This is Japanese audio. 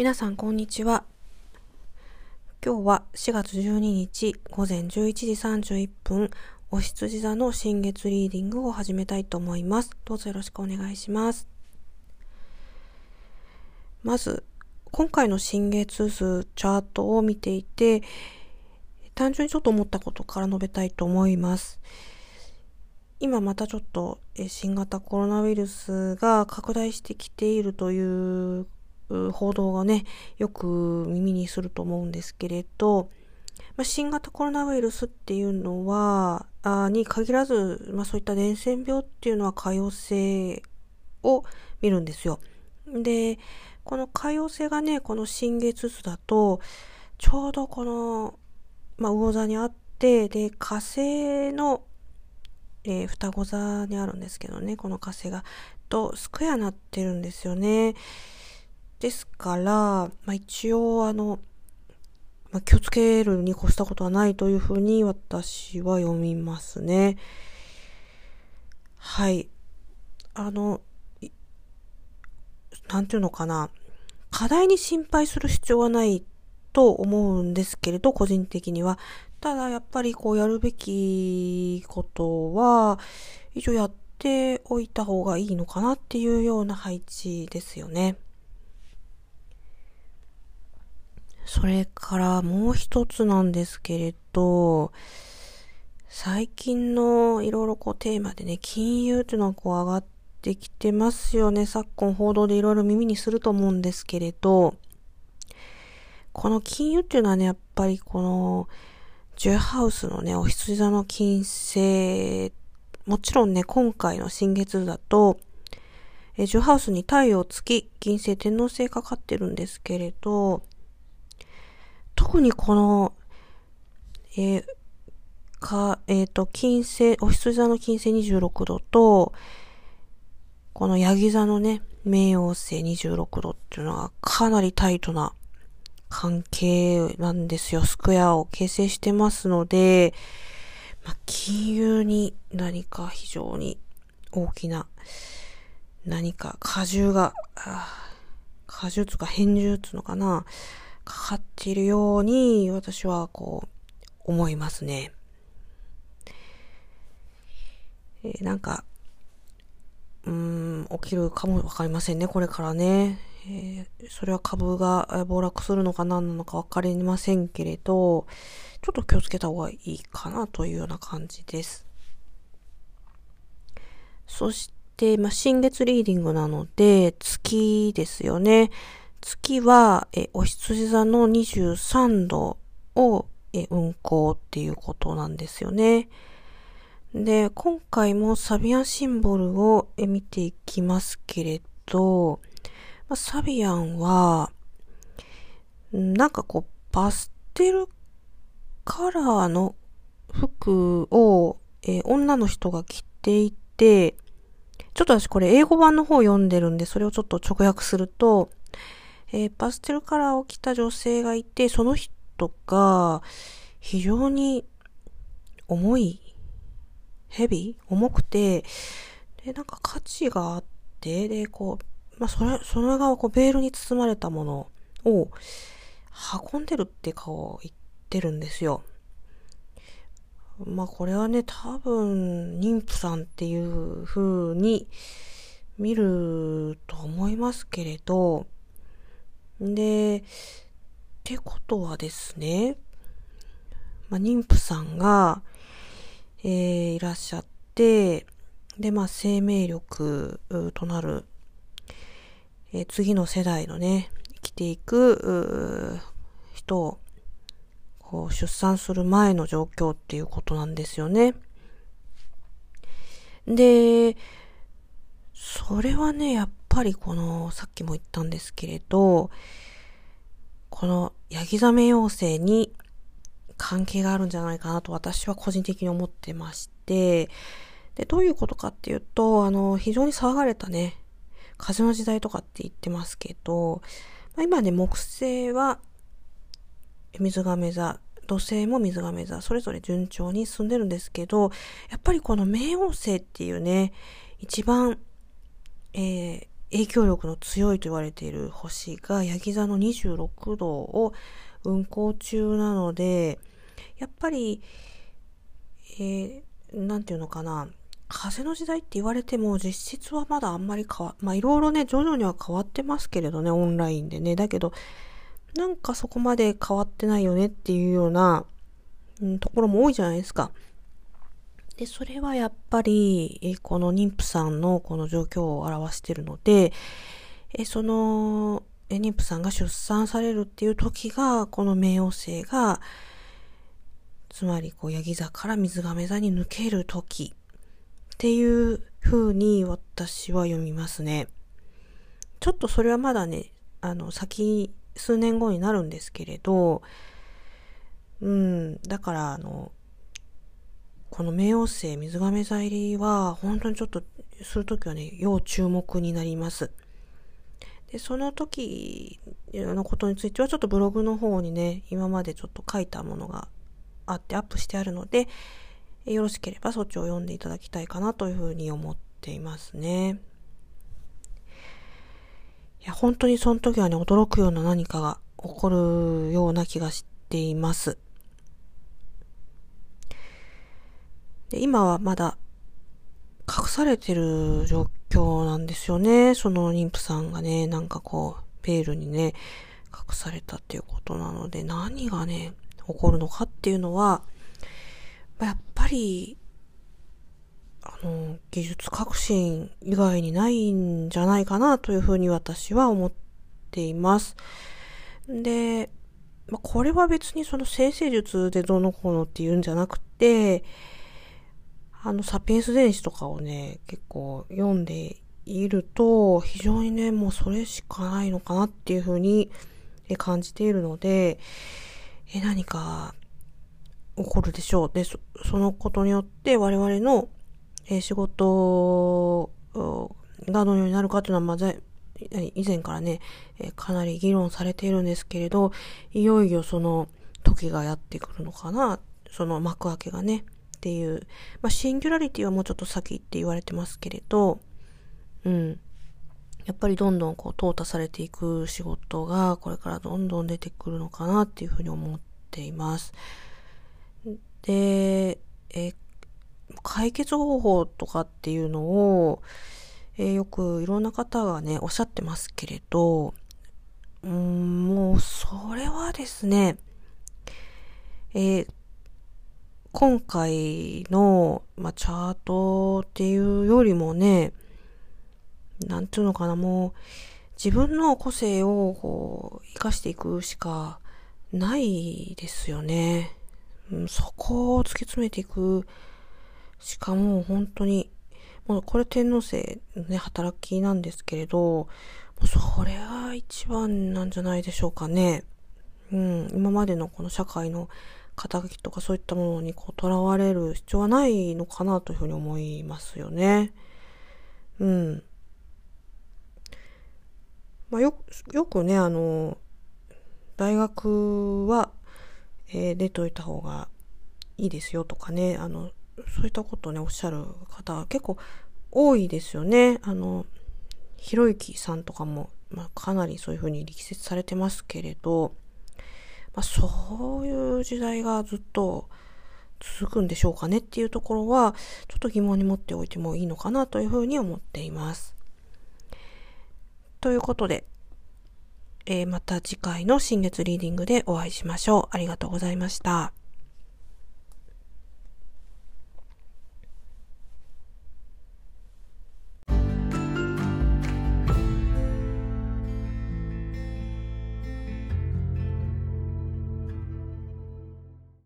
皆さんこんにちは。今日は4月12日午前11時31分、お羊座の新月リーディングを始めたいと思います。どうぞよろしくお願いします。まず、今回の新月図チャートを見ていて、単純にちょっと思ったことから述べたいと思います。今またちょっと新型コロナウイルスが拡大してきているという報道がね、よく耳にすると思うんですけれど、まあ、新型コロナウイルスっていうのは、あに限らず、まあ、そういった伝染病っていうのは可用性を見るんですよ。で、この可用性がね、この新月図だと、ちょうどこの、まあ、魚座にあって、で、火星の、えー、双子座にあるんですけどね、この火星が、と、スクエアになってるんですよね。ですから、まあ、一応あの、まあ、気をつけるに越したことはないというふうに私は読みますね。はい。あの、なんていうのかな。課題に心配する必要はないと思うんですけれど、個人的には。ただ、やっぱりこうやるべきことは、一応やっておいた方がいいのかなっていうような配置ですよね。それからもう一つなんですけれど、最近のいろいろこうテーマでね、金融っていうのはこう上がってきてますよね。昨今報道でいろいろ耳にすると思うんですけれど、この金融っていうのはね、やっぱりこの、ジュハウスのね、お羊座の金星、もちろんね、今回の新月だと、えジュハウスに太陽、月、金星、天皇星かかってるんですけれど、特にこの、えー、か、えっ、ー、と、金星、お羊座の金星26度と、このヤギ座のね、冥王星26度っていうのはかなりタイトな関係なんですよ。スクエアを形成してますので、まあ、金融に何か非常に大きな何か荷重が、荷重つか変重つのかなかかっているように私はこう思いますね。えー、なんか、うん、起きるかもわかりませんね、これからね。えー、それは株が暴落するのか何なのかわかりませんけれど、ちょっと気をつけた方がいいかなというような感じです。そして、まあ、新月リーディングなので、月ですよね。月は、え、お羊座の23度を、え、運行っていうことなんですよね。で、今回もサビアンシンボルを見ていきますけれど、まあ、サビアンは、なんかこう、パステルカラーの服を、え女の人が着ていて、ちょっと私これ英語版の方読んでるんで、それをちょっと直訳すると、えー、パステルカラーを着た女性がいて、その人が非常に重い、ヘビ？重くて、で、なんか価値があって、で、こう、まあ、それ、その側こう、ベールに包まれたものを運んでるって顔を言ってるんですよ。まあ、これはね、多分、妊婦さんっていう風に見ると思いますけれど、で、ってことはですね、まあ、妊婦さんが、えー、いらっしゃって、で、まあ、生命力となる、えー、次の世代のね、生きていく人をこう出産する前の状況っていうことなんですよね。で、それはね、やっぱりこの、さっきも言ったんですけれど、このヤギザメ妖精に関係があるんじゃないかなと私は個人的に思ってまして、で、どういうことかっていうと、あの、非常に騒がれたね、風の時代とかって言ってますけど、まあ、今ね、木星は水亀座、土星も水亀座、それぞれ順調に進んでるんですけど、やっぱりこの冥王星っていうね、一番、えー、影響力の強いと言われている星が、ヤギ座の26度を運行中なので、やっぱり、えー、なんていうのかな、風の時代って言われても実質はまだあんまり変わ、まあいろいろね、徐々には変わってますけれどね、オンラインでね。だけど、なんかそこまで変わってないよねっていうような、うん、ところも多いじゃないですか。で、それはやっぱり、この妊婦さんのこの状況を表しているので、その、妊婦さんが出産されるっていう時が、この冥王星が、つまりこう、ヤギ座から水亀座に抜ける時っていう風に私は読みますね。ちょっとそれはまだね、あの、先、数年後になるんですけれど、うん、だからあの、この冥王星水亀座入りは、本当にちょっと、するときはね、要注目になります。で、その時のことについては、ちょっとブログの方にね、今までちょっと書いたものがあってアップしてあるので、よろしければそっちを読んでいただきたいかなというふうに思っていますね。いや、本当にその時はね、驚くような何かが起こるような気がしています。で今はまだ隠されてる状況なんですよね。その妊婦さんがね、なんかこう、ペールにね、隠されたっていうことなので、何がね、起こるのかっていうのは、やっぱり、あの、技術革新以外にないんじゃないかなというふうに私は思っています。で、まあ、これは別にその生成術でどのこうのっていうんじゃなくて、あの、サピエンス電子とかをね、結構読んでいると、非常にね、もうそれしかないのかなっていうふうに感じているので、え、何か起こるでしょう。で、そのことによって我々の、え、仕事がどのようになるかというのは、まず、以前からね、え、かなり議論されているんですけれど、いよいよその時がやってくるのかな、その幕開けがね、っていう、まあ、シンギュラリティはもうちょっと先って言われてますけれど、うん。やっぱりどんどんこう淘汰されていく仕事がこれからどんどん出てくるのかなっていうふうに思っています。で、え、解決方法とかっていうのを、え、よくいろんな方がね、おっしゃってますけれど、うん、もう、それはですね、えー、今回の、まあ、チャートっていうよりもね、なんていうのかな、もう、自分の個性をこう、活かしていくしかないですよね。そこを突き詰めていくしかも本当に、もうこれ天皇制のね、働きなんですけれど、もうそれが一番なんじゃないでしょうかね。うん、今までのこの社会の肩書きとかそういったものにこう囚われる必要はないのかなというふうに思いますよね。うん。まあよ、よくね、あの、大学はえー、出といた方がいいですよとかね、あの、そういったことをね、おっしゃる方結構多いですよね。あの、ひろゆきさんとかも、まあ、かなりそういうふうに力説されてますけれど、まあ、そういう時代がずっと続くんでしょうかねっていうところは、ちょっと疑問に持っておいてもいいのかなというふうに思っています。ということで、えー、また次回の新月リーディングでお会いしましょう。ありがとうございました。